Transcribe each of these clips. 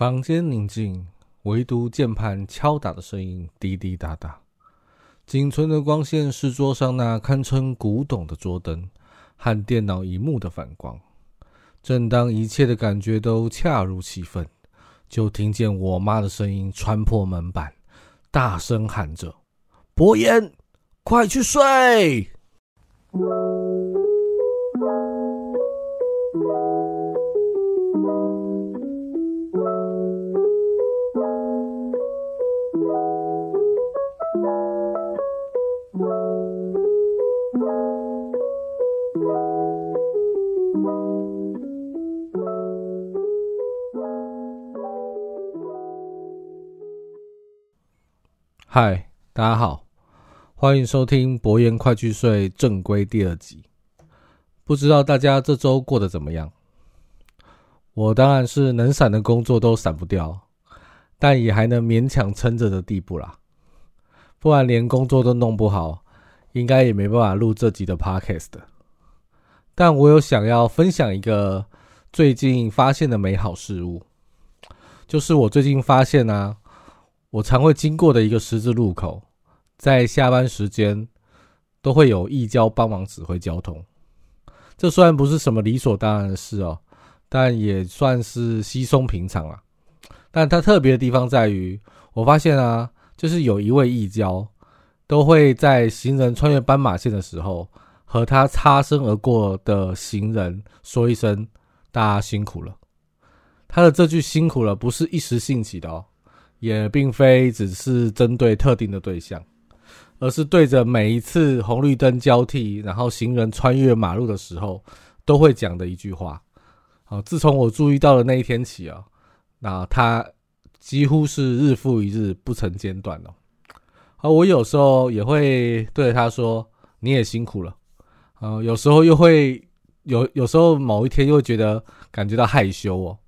房间宁静，唯独键盘敲打的声音滴滴答答。仅存的光线是桌上那堪称古董的桌灯和电脑荧幕的反光。正当一切的感觉都恰如其分，就听见我妈的声音穿破门板，大声喊着：“博言，快去睡！”嗨，大家好，欢迎收听《博言快去睡》正规第二集。不知道大家这周过得怎么样？我当然是能闪的工作都闪不掉，但也还能勉强撑着的地步啦。不然连工作都弄不好，应该也没办法录这集的 podcast。但我有想要分享一个最近发现的美好事物，就是我最近发现啊。我常会经过的一个十字路口，在下班时间都会有义交帮忙指挥交通。这虽然不是什么理所当然的事哦，但也算是稀松平常啊。但它特别的地方在于，我发现啊，就是有一位义交都会在行人穿越斑马线的时候，和他擦身而过的行人说一声“大家辛苦了”。他的这句“辛苦了”不是一时兴起的哦。也并非只是针对特定的对象，而是对着每一次红绿灯交替，然后行人穿越马路的时候，都会讲的一句话。好，自从我注意到了那一天起啊，那他几乎是日复一日不曾间断哦。而我有时候也会对着他说：“你也辛苦了。”啊，有时候又会有，有时候某一天又会觉得感觉到害羞哦。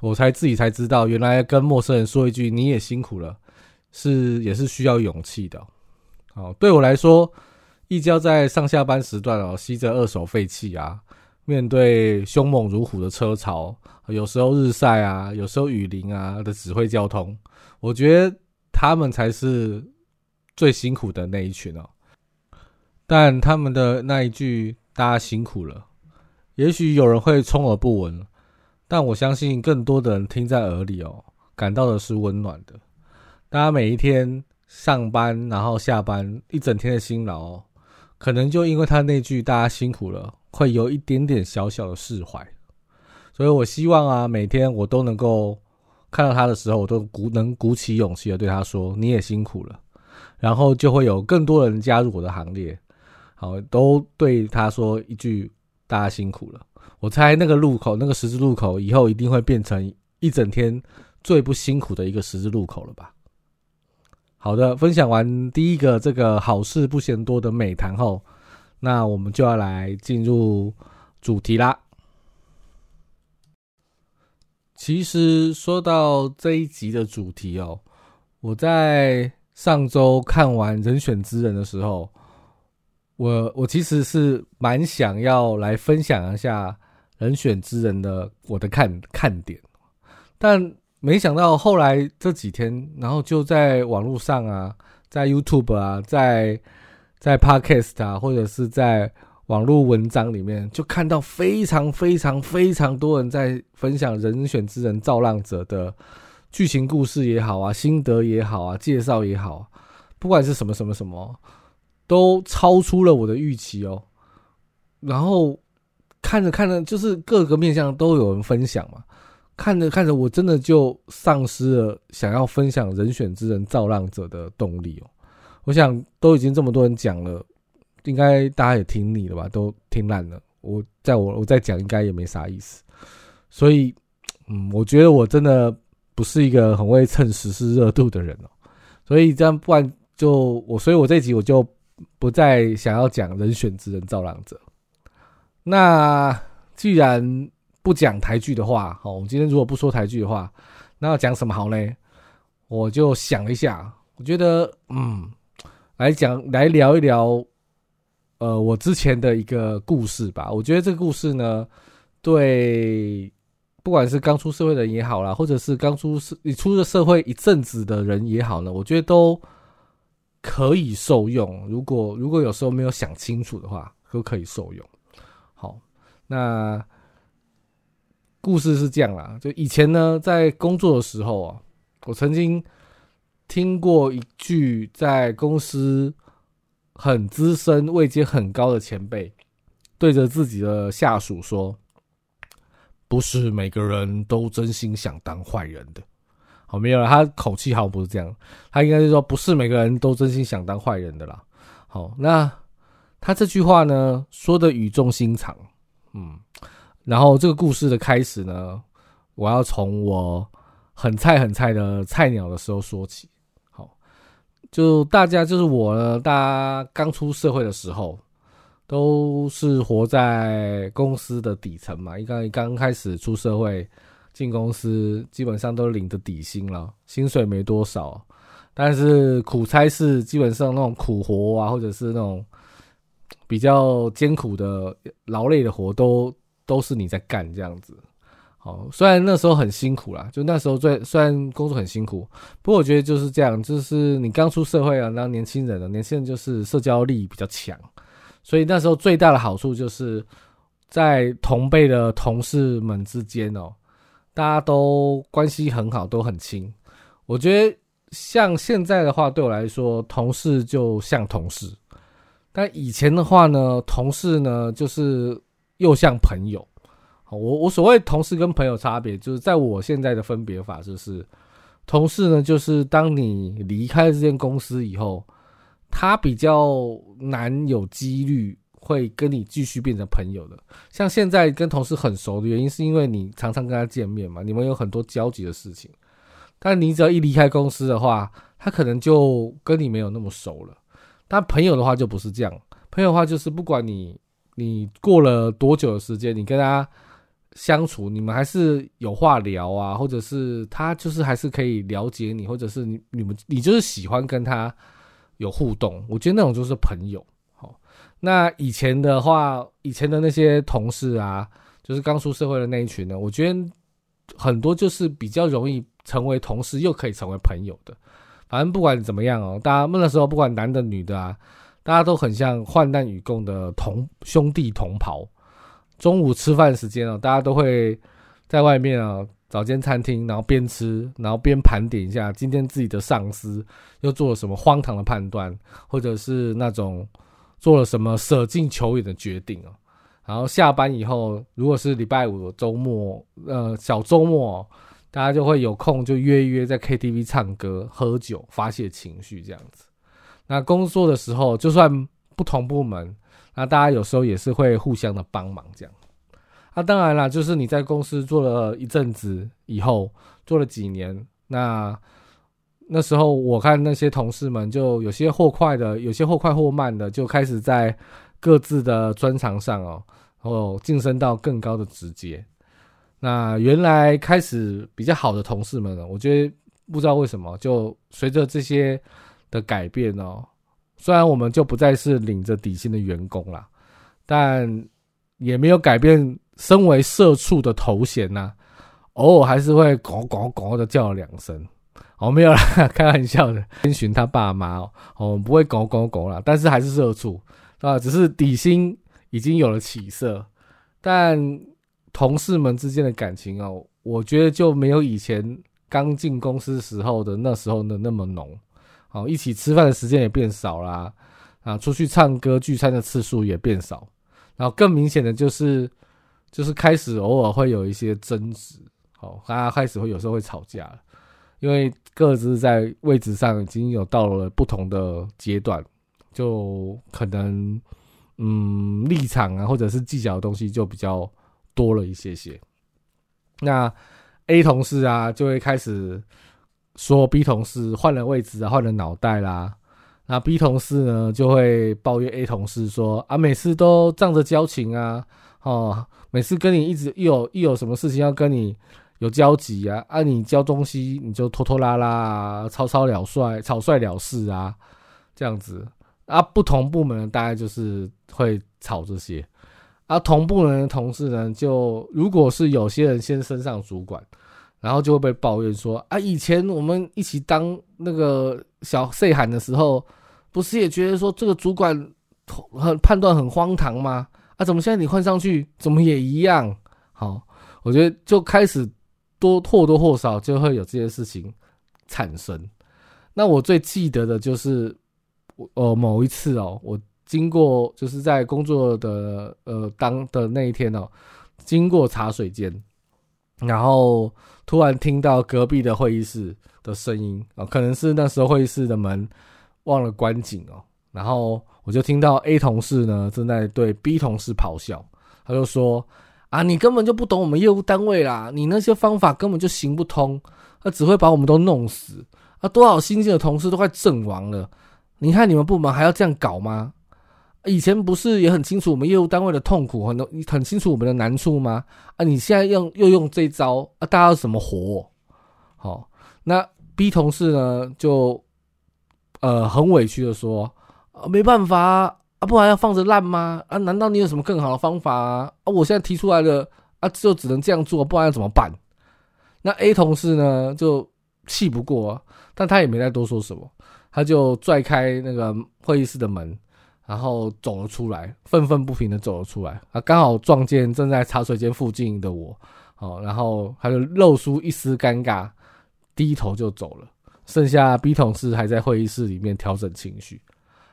我才自己才知道，原来跟陌生人说一句“你也辛苦了”，是也是需要勇气的。哦，对我来说，一交在上下班时段哦，吸着二手废气啊，面对凶猛如虎的车潮，有时候日晒啊，有时候雨淋啊的指挥交通，我觉得他们才是最辛苦的那一群哦。但他们的那一句“大家辛苦了”，也许有人会充耳不闻。但我相信更多的人听在耳里哦，感到的是温暖的。大家每一天上班，然后下班一整天的辛劳，可能就因为他那句“大家辛苦了”，会有一点点小小的释怀。所以我希望啊，每天我都能够看到他的时候，我都鼓能鼓起勇气的对他说：“你也辛苦了。”然后就会有更多人加入我的行列，好，都对他说一句：“大家辛苦了。”我猜那个路口，那个十字路口以后一定会变成一整天最不辛苦的一个十字路口了吧？好的，分享完第一个这个好事不嫌多的美谈后，那我们就要来进入主题啦。其实说到这一集的主题哦，我在上周看完《人选之人》的时候，我我其实是蛮想要来分享一下。人选之人的我的看看点，但没想到后来这几天，然后就在网络上啊，在 YouTube 啊，在在 Podcast 啊，或者是在网络文章里面，就看到非常非常非常多人在分享《人选之人造浪者》的剧情故事也好啊，心得也好啊，介绍也好，不管是什么什么什么，都超出了我的预期哦，然后。看着看着，就是各个面向都有人分享嘛。看着看着，我真的就丧失了想要分享人选之人造浪者的动力哦。我想都已经这么多人讲了，应该大家也听腻了吧？都听烂了。我在我我在讲，应该也没啥意思。所以，嗯，我觉得我真的不是一个很会蹭时事热度的人哦。所以这样，不然就我，所以我这集我就不再想要讲人选之人造浪者。那既然不讲台剧的话，好，我们今天如果不说台剧的话，那要讲什么好呢？我就想一下，我觉得，嗯，来讲来聊一聊，呃，我之前的一个故事吧。我觉得这个故事呢，对不管是刚出社会的人也好啦，或者是刚出社你出了社会一阵子的人也好呢，我觉得都可以受用。如果如果有时候没有想清楚的话，都可以受用。那故事是这样啦，就以前呢，在工作的时候啊，我曾经听过一句，在公司很资深、位阶很高的前辈。对着自己的下属说：“不是每个人都真心想当坏人的。”好，没有了。他口气好像不是这样，他应该是说：“不是每个人都真心想当坏人的啦。”好，那他这句话呢，说的语重心长。嗯，然后这个故事的开始呢，我要从我很菜很菜的菜鸟的时候说起。好，就大家就是我呢，大家刚出社会的时候。都是活在公司的底层嘛，一刚刚开始出社会进公司，基本上都领着底薪了，薪水没多少，但是苦差事基本上那种苦活啊，或者是那种比较艰苦的劳累的活，都都是你在干这样子。好，虽然那时候很辛苦啦，就那时候最虽然工作很辛苦，不过我觉得就是这样，就是你刚出社会啊，那年轻人啊，年轻人就是社交力比较强。所以那时候最大的好处就是，在同辈的同事们之间哦，大家都关系很好，都很亲。我觉得像现在的话，对我来说，同事就像同事；但以前的话呢，同事呢就是又像朋友。我我所谓同事跟朋友差别，就是在我现在的分别法，就是同事呢，就是当你离开这间公司以后。他比较难有几率会跟你继续变成朋友的。像现在跟同事很熟的原因，是因为你常常跟他见面嘛，你们有很多交集的事情。但你只要一离开公司的话，他可能就跟你没有那么熟了。但朋友的话就不是这样，朋友的话就是不管你你过了多久的时间，你跟他相处，你们还是有话聊啊，或者是他就是还是可以了解你，或者是你你们你就是喜欢跟他。有互动，我觉得那种就是朋友。好，那以前的话，以前的那些同事啊，就是刚出社会的那一群呢，我觉得很多就是比较容易成为同事，又可以成为朋友的。反正不管怎么样哦，大家那时候不管男的女的啊，大家都很像患难与共的同兄弟同袍。中午吃饭时间哦，大家都会在外面啊。找间餐厅，然后边吃，然后边盘点一下今天自己的上司又做了什么荒唐的判断，或者是那种做了什么舍近求远的决定哦。然后下班以后，如果是礼拜五周末，呃，小周末，大家就会有空就约一约在 KTV 唱歌、喝酒、发泄情绪这样子。那工作的时候，就算不同部门，那大家有时候也是会互相的帮忙这样。那当然啦，就是你在公司做了一阵子以后，做了几年，那那时候我看那些同事们，就有些或快的，有些或快或慢的，就开始在各自的专长上哦，然后晋升到更高的职阶。那原来开始比较好的同事们呢，我觉得不知道为什么，就随着这些的改变哦，虽然我们就不再是领着底薪的员工啦，但也没有改变。身为社畜的头衔呐，偶尔还是会“咕咕咕”的叫了两声。哦，没有啦，开玩笑的。遵循他爸妈哦，我们不会“咕咕咕”了，但是还是社畜啊。只是底薪已经有了起色，但同事们之间的感情哦，我觉得就没有以前刚进公司时候的那时候的那么浓。哦，一起吃饭的时间也变少啦，啊，出去唱歌聚餐的次数也变少。然后更明显的就是。就是开始偶尔会有一些争执，好，大家开始会有时候会吵架了，因为各自在位置上已经有到了不同的阶段，就可能嗯立场啊，或者是计较的东西就比较多了一些些。那 A 同事啊，就会开始说 B 同事换了位置啊，换了脑袋啦。那 B 同事呢，就会抱怨 A 同事说啊，每次都仗着交情啊。哦，每次跟你一直一有一有什么事情要跟你有交集啊，啊，你交东西你就拖拖拉拉、啊草草了率、草率了事啊，这样子啊，不同部门大概就是会吵这些啊，同部门的同事呢，就如果是有些人先升上主管，然后就会被抱怨说啊，以前我们一起当那个小 C 喊的时候，不是也觉得说这个主管很判断很荒唐吗？啊，怎么现在你换上去，怎么也一样？好，我觉得就开始多或多或少就会有这些事情产生。那我最记得的就是，我呃，某一次哦，我。经过就是在工作的呃当的那一天哦，经过茶水间，然后突然听到隔壁的会议室的声音啊，可能是那时候会议室的门忘了关紧哦，然后我就听到 A 同事呢正在对 B 同事咆哮，他就说啊，你根本就不懂我们业务单位啦，你那些方法根本就行不通，他只会把我们都弄死啊，多少新进的同事都快阵亡了，你看你们部门还要这样搞吗？以前不是也很清楚我们业务单位的痛苦，很很清楚我们的难处吗？啊，你现在用又用这招啊，大家怎么活？好，那 B 同事呢就呃很委屈的说啊，没办法啊，不然要放着烂吗？啊，难道你有什么更好的方法啊？啊，我现在提出来的啊，就只能这样做，不然要怎么办？那 A 同事呢就气不过，但他也没再多说什么，他就拽开那个会议室的门。然后走了出来，愤愤不平的走了出来，啊，刚好撞见正在茶水间附近的我，哦，然后他就露出一丝尴尬，低头就走了。剩下 B 同事还在会议室里面调整情绪，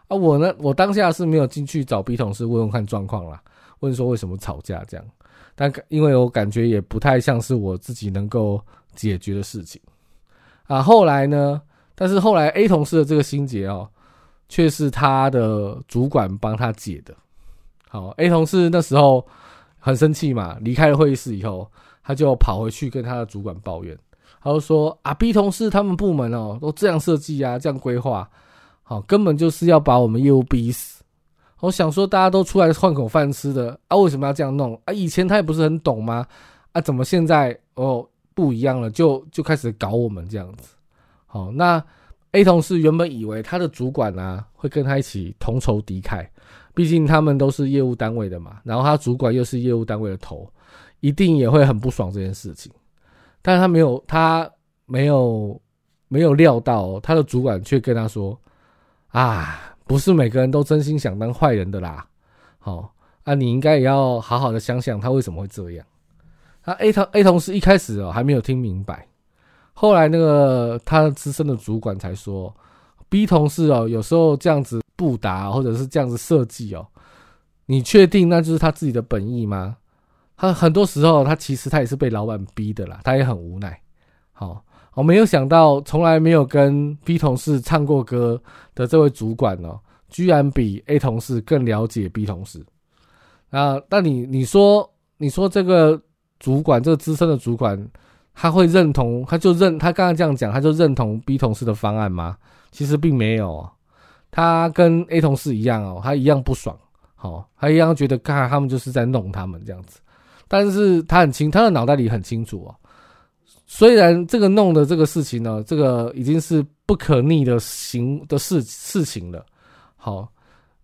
啊，我呢，我当下是没有进去找 B 同事问问看状况啦，问说为什么吵架这样，但因为我感觉也不太像是我自己能够解决的事情，啊，后来呢，但是后来 A 同事的这个心结哦。却是他的主管帮他解的。好，A 同事那时候很生气嘛，离开了会议室以后，他就跑回去跟他的主管抱怨，他就说：“啊，B 同事他们部门哦，都这样设计啊，这样规划，好，根本就是要把我们业务逼死。我想说，大家都出来换口饭吃的啊，为什么要这样弄啊？以前他也不是很懂吗？啊，怎么现在哦不一样了，就就开始搞我们这样子？好，那。” A 同事原本以为他的主管呢会跟他一起同仇敌忾，毕竟他们都是业务单位的嘛，然后他主管又是业务单位的头，一定也会很不爽这件事情。但他没有，他没有没有料到他的主管却跟他说：“啊，不是每个人都真心想当坏人的啦，好啊，你应该也要好好的想想他为什么会这样。”他 A 同 A 同事一开始哦还没有听明白。后来那个他资深的主管才说，B 同事哦，有时候这样子不答或者是这样子设计哦，你确定那就是他自己的本意吗？他很多时候他其实他也是被老板逼的啦，他也很无奈。好，我没有想到从来没有跟 B 同事唱过歌的这位主管哦，居然比 A 同事更了解 B 同事。啊，那你你说你说这个主管这个资深的主管。他会认同，他就认他刚刚这样讲，他就认同 B 同事的方案吗？其实并没有，他跟 A 同事一样哦，他一样不爽，好，他一样觉得看他们就是在弄他们这样子。但是他很清，他的脑袋里很清楚哦。虽然这个弄的这个事情呢，这个已经是不可逆的行的事事情了。好，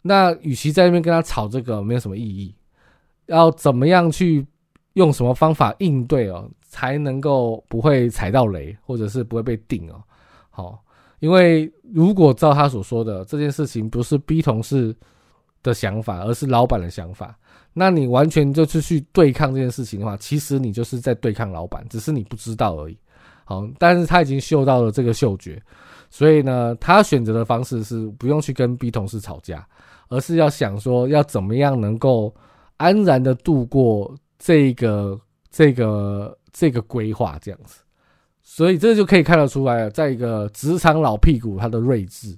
那与其在那边跟他吵这个，没有什么意义。要怎么样去用什么方法应对哦？才能够不会踩到雷，或者是不会被定哦。好，因为如果照他所说的这件事情不是 B 同事的想法，而是老板的想法，那你完全就是去对抗这件事情的话，其实你就是在对抗老板，只是你不知道而已。好，但是他已经嗅到了这个嗅觉，所以呢，他选择的方式是不用去跟 B 同事吵架，而是要想说要怎么样能够安然的度过这个这个。这个规划这样子，所以这就可以看得出来，在一个职场老屁股他的睿智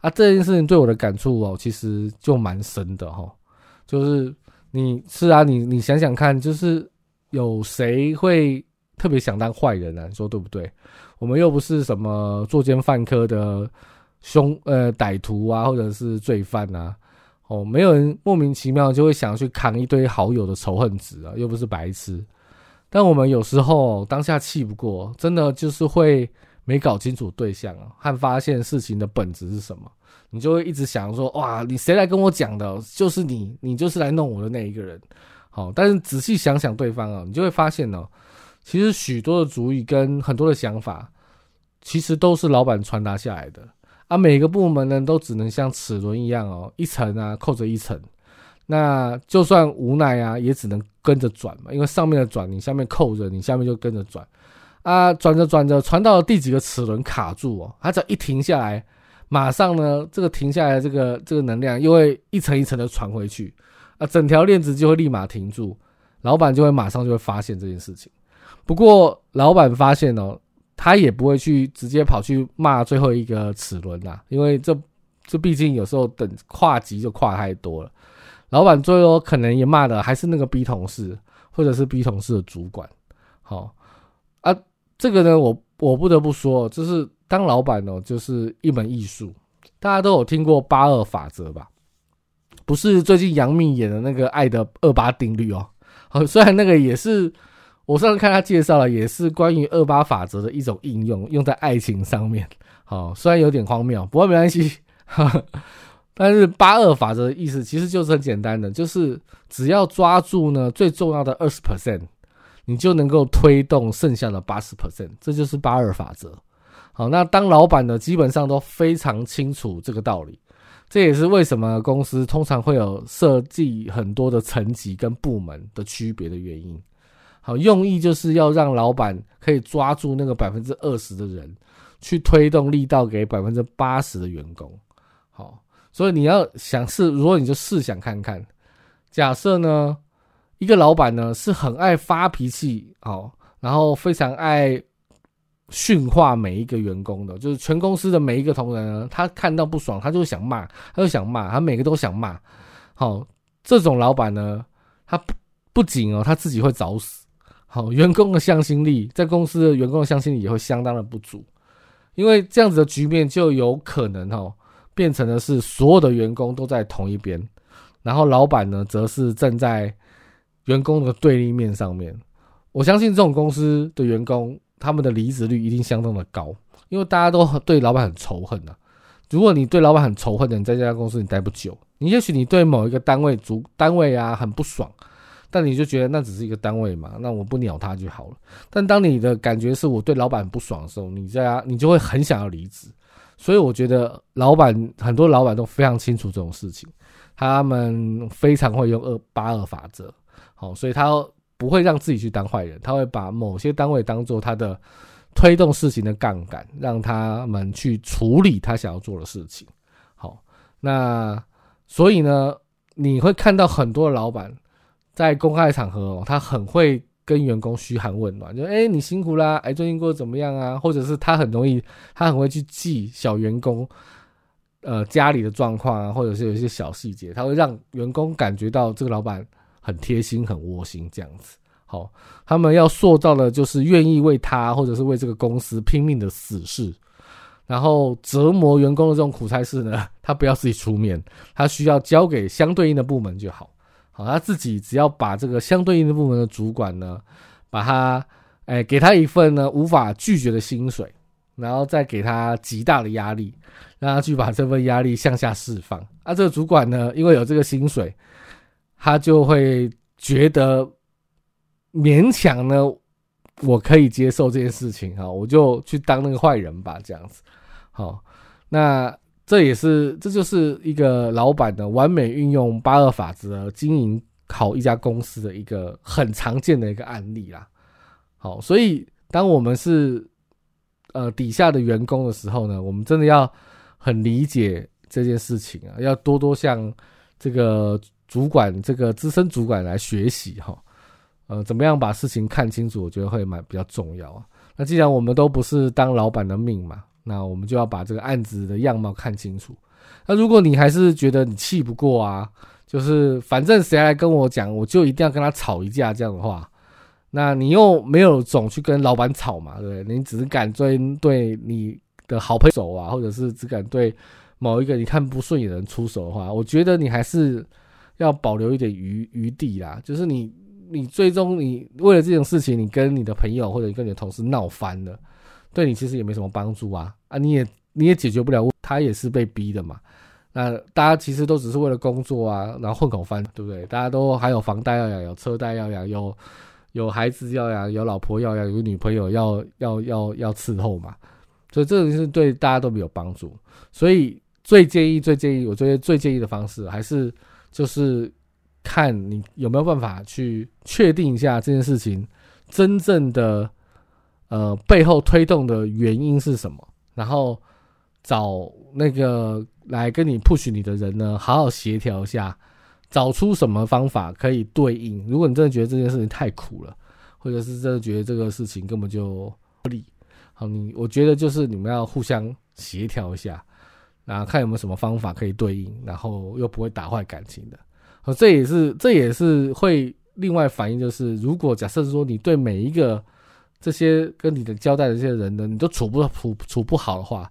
啊，这件事情对我的感触哦，其实就蛮深的哈。就是你是啊，你你想想看，就是有谁会特别想当坏人啊？你说对不对？我们又不是什么作奸犯科的凶呃歹徒啊，或者是罪犯啊，哦，没有人莫名其妙就会想去扛一堆好友的仇恨值啊，又不是白痴。但我们有时候当下气不过，真的就是会没搞清楚对象啊，和发现事情的本质是什么，你就会一直想说，哇，你谁来跟我讲的？就是你，你就是来弄我的那一个人。好，但是仔细想想对方啊，你就会发现呢，其实许多的主意跟很多的想法，其实都是老板传达下来的啊。每个部门呢，都只能像齿轮一样哦，一层啊扣着一层。那就算无奈啊，也只能跟着转嘛，因为上面的转，你下面扣着，你下面就跟着转。啊，转着转着，传到了第几个齿轮卡住哦，它只要一停下来，马上呢，这个停下来这个这个能量又会一层一层的传回去，啊，整条链子就会立马停住，老板就会马上就会发现这件事情。不过老板发现哦，他也不会去直接跑去骂最后一个齿轮呐，因为这这毕竟有时候等跨级就跨太多了，老板最后可能也骂的还是那个 B 同事或者是 B 同事的主管，好啊。这个呢，我我不得不说，就是当老板哦，就是一门艺术。大家都有听过八二法则吧？不是最近杨幂演的那个《爱的二八定律》哦。好，虽然那个也是我上次看他介绍了，也是关于二八法则的一种应用，用在爱情上面。好，虽然有点荒谬，不过没关系。但是八二法则的意思其实就是很简单的，就是只要抓住呢最重要的二十 percent。你就能够推动剩下的八十 percent，这就是八二法则。好，那当老板的基本上都非常清楚这个道理，这也是为什么公司通常会有设计很多的层级跟部门的区别的原因。好，用意就是要让老板可以抓住那个百分之二十的人，去推动力道给百分之八十的员工。好，所以你要想试，如果你就试想看看，假设呢？一个老板呢是很爱发脾气哦，然后非常爱训话每一个员工的，就是全公司的每一个同仁呢，他看到不爽，他就想骂，他就想骂，他每个都想骂。好，这种老板呢，他不不仅哦，他自己会找死，好，员工的向心力，在公司的员工的向心力也会相当的不足，因为这样子的局面就有可能哦，变成的是所有的员工都在同一边，然后老板呢，则是站在。员工的对立面上面，我相信这种公司的员工，他们的离职率一定相当的高，因为大家都对老板很仇恨呐。如果你对老板很仇恨的，你在这家公司你待不久。你也许你对某一个单位主单位啊很不爽，但你就觉得那只是一个单位嘛，那我不鸟他就好了。但当你的感觉是我对老板不爽的时候，你在啊你就会很想要离职。所以我觉得老板很多老板都非常清楚这种事情，他们非常会用二八二法则。好，所以他不会让自己去当坏人，他会把某些单位当做他的推动事情的杠杆，让他们去处理他想要做的事情。好，那所以呢，你会看到很多老板在公开场合哦，他很会跟员工嘘寒问暖，就哎你辛苦啦，哎最近过得怎么样啊？或者是他很容易，他很会去记小员工呃家里的状况啊，或者是有一些小细节，他会让员工感觉到这个老板。很贴心，很窝心，这样子。好，他们要塑造的就是愿意为他或者是为这个公司拼命的死士，然后折磨员工的这种苦差事呢，他不要自己出面，他需要交给相对应的部门就好。好，他自己只要把这个相对应的部门的主管呢，把他，哎，给他一份呢无法拒绝的薪水，然后再给他极大的压力，让他去把这份压力向下释放。啊，这个主管呢，因为有这个薪水。他就会觉得勉强呢，我可以接受这件事情哈，我就去当那个坏人吧，这样子。好，那这也是这就是一个老板的完美运用八二法则经营好一家公司的一个很常见的一个案例啦。好，所以当我们是呃底下的员工的时候呢，我们真的要很理解这件事情啊，要多多向这个。主管这个资深主管来学习哈，呃，怎么样把事情看清楚？我觉得会蛮比较重要啊。那既然我们都不是当老板的命嘛，那我们就要把这个案子的样貌看清楚。那如果你还是觉得你气不过啊，就是反正谁来跟我讲，我就一定要跟他吵一架这样的话，那你又没有总去跟老板吵嘛，对不对？你只是敢针对你的好朋友啊，或者是只敢对某一个你看不顺眼的人出手的话，我觉得你还是。要保留一点余余地啦，就是你你最终你为了这种事情，你跟你的朋友或者你跟你的同事闹翻了，对你其实也没什么帮助啊啊，你也你也解决不了，他也是被逼的嘛。那大家其实都只是为了工作啊，然后混口饭，对不对？大家都还有房贷要养，有车贷要养，有有孩子要养，有老婆要养，有女朋友要要要要伺候嘛。所以这个是对大家都没有帮助。所以最建议、最建议，我觉得最建议的方式还是就是看你有没有办法去确定一下这件事情真正的呃背后推动的原因是什么，然后找那个。来跟你 push 你的人呢，好好协调一下，找出什么方法可以对应。如果你真的觉得这件事情太苦了，或者是真的觉得这个事情根本就不利，好，你我觉得就是你们要互相协调一下，然后看有没有什么方法可以对应，然后又不会打坏感情的。这也是这也是会另外反映，就是如果假设说你对每一个这些跟你的交代的这些人呢，你都处不处处不好的话。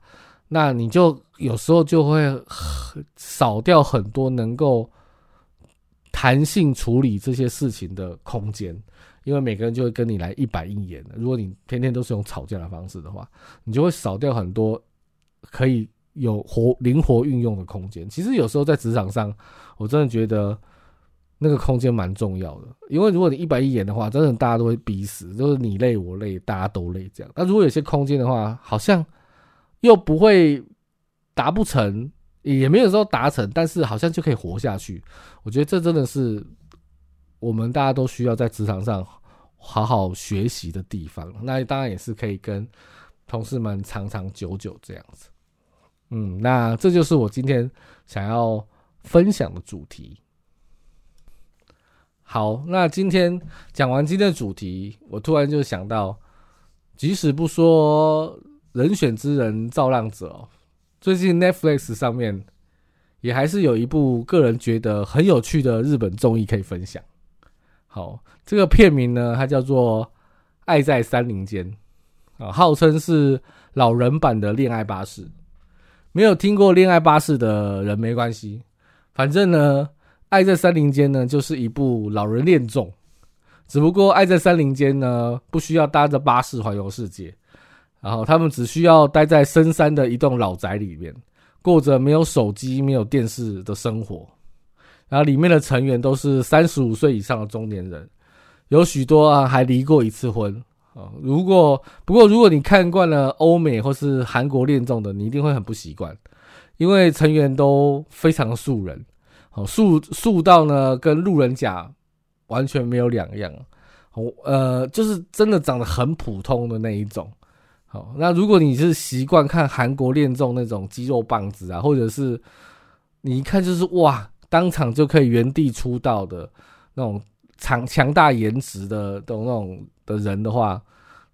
那你就有时候就会少掉很多能够弹性处理这些事情的空间，因为每个人就会跟你来一板一眼的。如果你天天都是用吵架的方式的话，你就会少掉很多可以有活灵活运用的空间。其实有时候在职场上，我真的觉得那个空间蛮重要的，因为如果你一板一眼的话，真的大家都会逼死，就是你累我累，大家都累这样。那如果有些空间的话，好像。又不会达不成，也没有说达成，但是好像就可以活下去。我觉得这真的是我们大家都需要在职场上好好学习的地方。那当然也是可以跟同事们长长久久这样子。嗯，那这就是我今天想要分享的主题。好，那今天讲完今天的主题，我突然就想到，即使不说。人选之人造浪者，哦最近 Netflix 上面也还是有一部个人觉得很有趣的日本综艺可以分享。好，这个片名呢，它叫做《爱在山林间》啊，号称是老人版的《恋爱巴士》。没有听过《恋爱巴士》的人没关系，反正呢，《爱在山林间》呢就是一部老人恋综，只不过《爱在山林间》呢不需要搭着巴士环游世界。然后他们只需要待在深山的一栋老宅里面，过着没有手机、没有电视的生活。然后里面的成员都是三十五岁以上的中年人，有许多啊还离过一次婚啊。如果不过如果你看惯了欧美或是韩国恋综的，你一定会很不习惯，因为成员都非常素人，哦素素到呢跟路人甲完全没有两样，哦呃就是真的长得很普通的那一种。好，那如果你是习惯看韩国恋综那种肌肉棒子啊，或者是你一看就是哇，当场就可以原地出道的那种强强大颜值的的那种的人的话，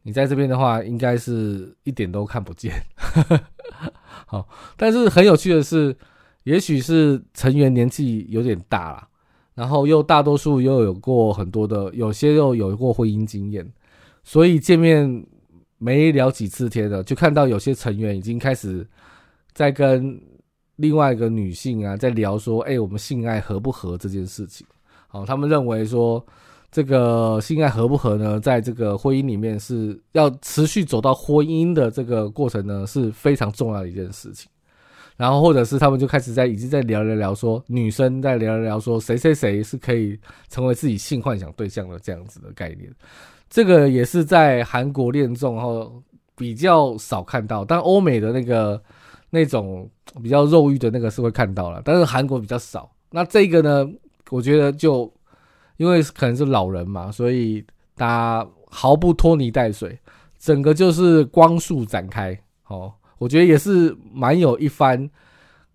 你在这边的话，应该是一点都看不见。好，但是很有趣的是，也许是成员年纪有点大了，然后又大多数又有过很多的，有些又有过婚姻经验，所以见面。没聊几次天的，就看到有些成员已经开始在跟另外一个女性啊，在聊说：“哎，我们性爱合不合这件事情？”好，他们认为说这个性爱合不合呢，在这个婚姻里面是要持续走到婚姻的这个过程呢，是非常重要的一件事情。然后或者是他们就开始在已经在聊聊聊说，女生在聊聊聊说谁谁谁是可以成为自己性幻想对象的这样子的概念。这个也是在韩国恋综后比较少看到，但欧美的那个那种比较肉欲的那个是会看到了，但是韩国比较少。那这个呢，我觉得就因为可能是老人嘛，所以大家毫不拖泥带水，整个就是光速展开。哦，我觉得也是蛮有一番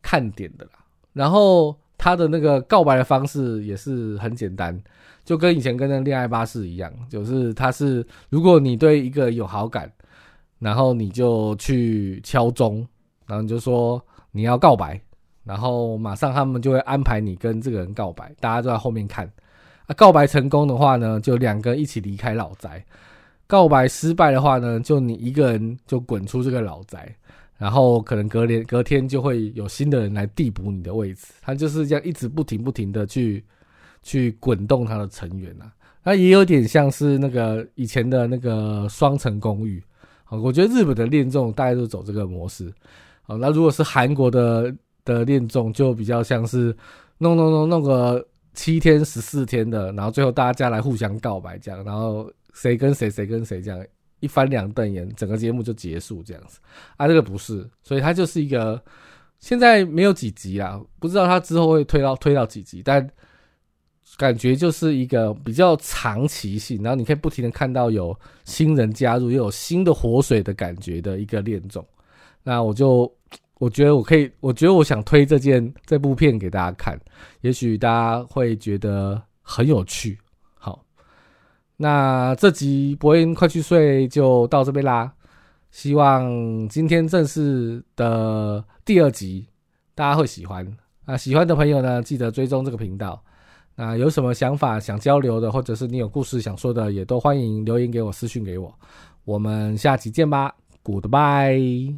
看点的啦。然后他的那个告白的方式也是很简单。就跟以前跟那恋爱巴士一样，就是他是，如果你对一个有好感，然后你就去敲钟，然后你就说你要告白，然后马上他们就会安排你跟这个人告白，大家都在后面看。啊，告白成功的话呢，就两个一起离开老宅；告白失败的话呢，就你一个人就滚出这个老宅，然后可能隔年隔天就会有新的人来递补你的位置。他就是这样一直不停不停的去。去滚动他的成员啊，那也有点像是那个以前的那个双层公寓好，我觉得日本的恋综大概都走这个模式。好，那如果是韩国的的恋综，就比较像是弄弄弄弄个七天十四天的，然后最后大家来互相告白这样，然后谁跟谁谁跟谁这样一翻两瞪眼，整个节目就结束这样子。啊，这个不是，所以它就是一个现在没有几集啊，不知道它之后会推到推到几集，但感觉就是一个比较长期性，然后你可以不停的看到有新人加入，又有新的活水的感觉的一个恋综。那我就我觉得我可以，我觉得我想推这件这部片给大家看，也许大家会觉得很有趣。那这集博音快去睡就到这边啦。希望今天正式的第二集大家会喜欢。那喜欢的朋友呢，记得追踪这个频道。那有什么想法想交流的，或者是你有故事想说的，也都欢迎留言给我，私讯给我。我们下期见吧，Goodbye。